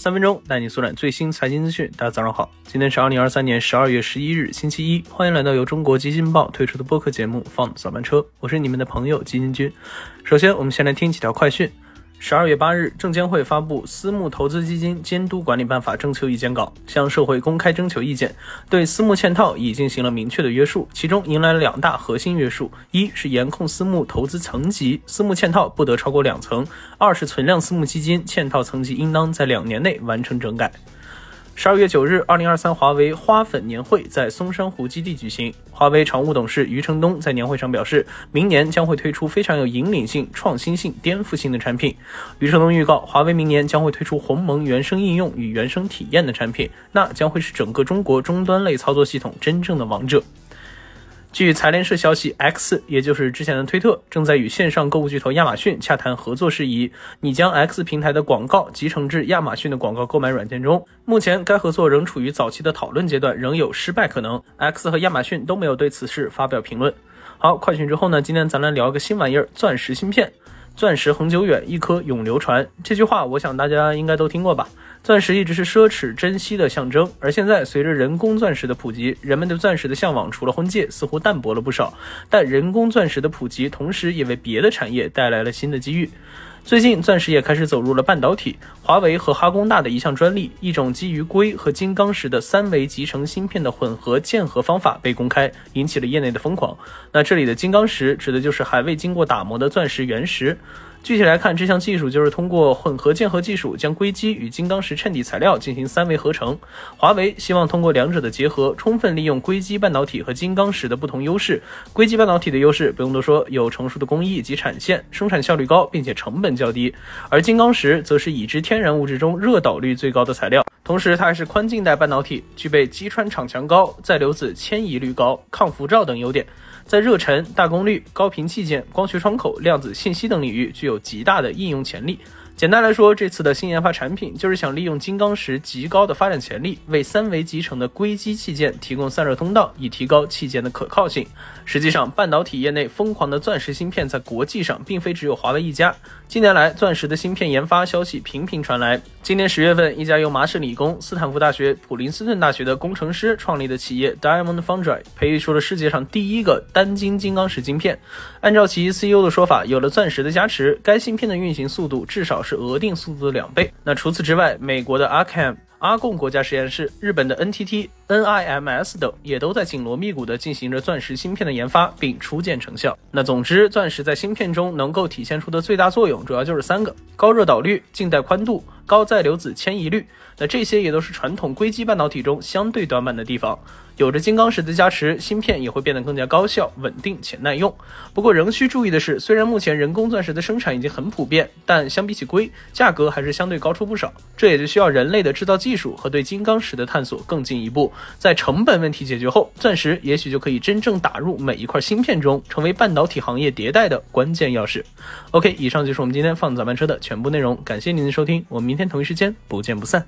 三分钟带你速览最新财经资讯。大家早上好，今天是二零二三年十二月十一日，星期一。欢迎来到由中国基金报推出的播客节目《放早班车》，我是你们的朋友基金君。首先，我们先来听几条快讯。十二月八日，证监会发布《私募投资基金监督管理办法》征求意见稿，向社会公开征求意见，对私募嵌套已进行了明确的约束。其中迎来了两大核心约束：一是严控私募投资层级，私募嵌套不得超过两层；二是存量私募基金嵌套层级应当在两年内完成整改。十二月九日，二零二三华为花粉年会在松山湖基地举行。华为常务董事余承东在年会上表示，明年将会推出非常有引领性、创新性、颠覆性的产品。余承东预告，华为明年将会推出鸿蒙原生应用与原生体验的产品，那将会是整个中国终端类操作系统真正的王者。据财联社消息，X 也就是之前的推特，正在与线上购物巨头亚马逊洽谈合作事宜。拟将 X 平台的广告集成至亚马逊的广告购买软件中。目前该合作仍处于早期的讨论阶段，仍有失败可能。X 和亚马逊都没有对此事发表评论。好，快讯之后呢？今天咱来聊一个新玩意儿——钻石芯片。钻石恒久远，一颗永流传。这句话，我想大家应该都听过吧？钻石一直是奢侈珍惜的象征，而现在随着人工钻石的普及，人们对钻石的向往除了婚戒，似乎淡薄了不少。但人工钻石的普及，同时也为别的产业带来了新的机遇。最近，钻石也开始走入了半导体。华为和哈工大的一项专利，一种基于硅和金刚石的三维集成芯片的混合键合方法被公开，引起了业内的疯狂。那这里的金刚石指的就是还未经过打磨的钻石原石。具体来看，这项技术就是通过混合键合技术，将硅基与金刚石衬底材料进行三维合成。华为希望通过两者的结合，充分利用硅基半导体和金刚石的不同优势。硅基半导体的优势不用多说，有成熟的工艺及产线，生产效率高，并且成本较低；而金刚石则是已知天然物质中热导率最高的材料，同时它还是宽静带半导体，具备击穿场强高、载流子迁移率高、抗辐照等优点。在热沉、大功率、高频器件、光学窗口、量子信息等领域具有极大的应用潜力。简单来说，这次的新研发产品就是想利用金刚石极高的发展潜力，为三维集成的硅基器件提供散热通道，以提高器件的可靠性。实际上，半导体业内疯狂的钻石芯片在国际上并非只有华为一家。近年来，钻石的芯片研发消息频频传来。今年十月份，一家由麻省理工、斯坦福大学、普林斯顿大学的工程师创立的企业 Diamond Foundry 培育出了世界上第一个单晶金刚石晶片。按照其 CEO 的说法，有了钻石的加持，该芯片的运行速度至少是。是额定速度的两倍。那除此之外，美国的阿坎阿贡国家实验室、日本的 NTT NIMS 等也都在紧锣密鼓地进行着钻石芯片的研发，并初见成效。那总之，钻石在芯片中能够体现出的最大作用，主要就是三个：高热导率、静带宽度、高载流子迁移率。那这些也都是传统硅基半导体中相对短板的地方。有着金刚石的加持，芯片也会变得更加高效、稳定且耐用。不过仍需注意的是，虽然目前人工钻石的生产已经很普遍，但相比起硅，价格还是相对高出不少。这也就需要人类的制造技术和对金刚石的探索更进一步。在成本问题解决后，钻石也许就可以真正打入每一块芯片中，成为半导体行业迭代的关键钥匙。OK，以上就是我们今天放早班车的全部内容，感谢您的收听，我们明天同一时间不见不散。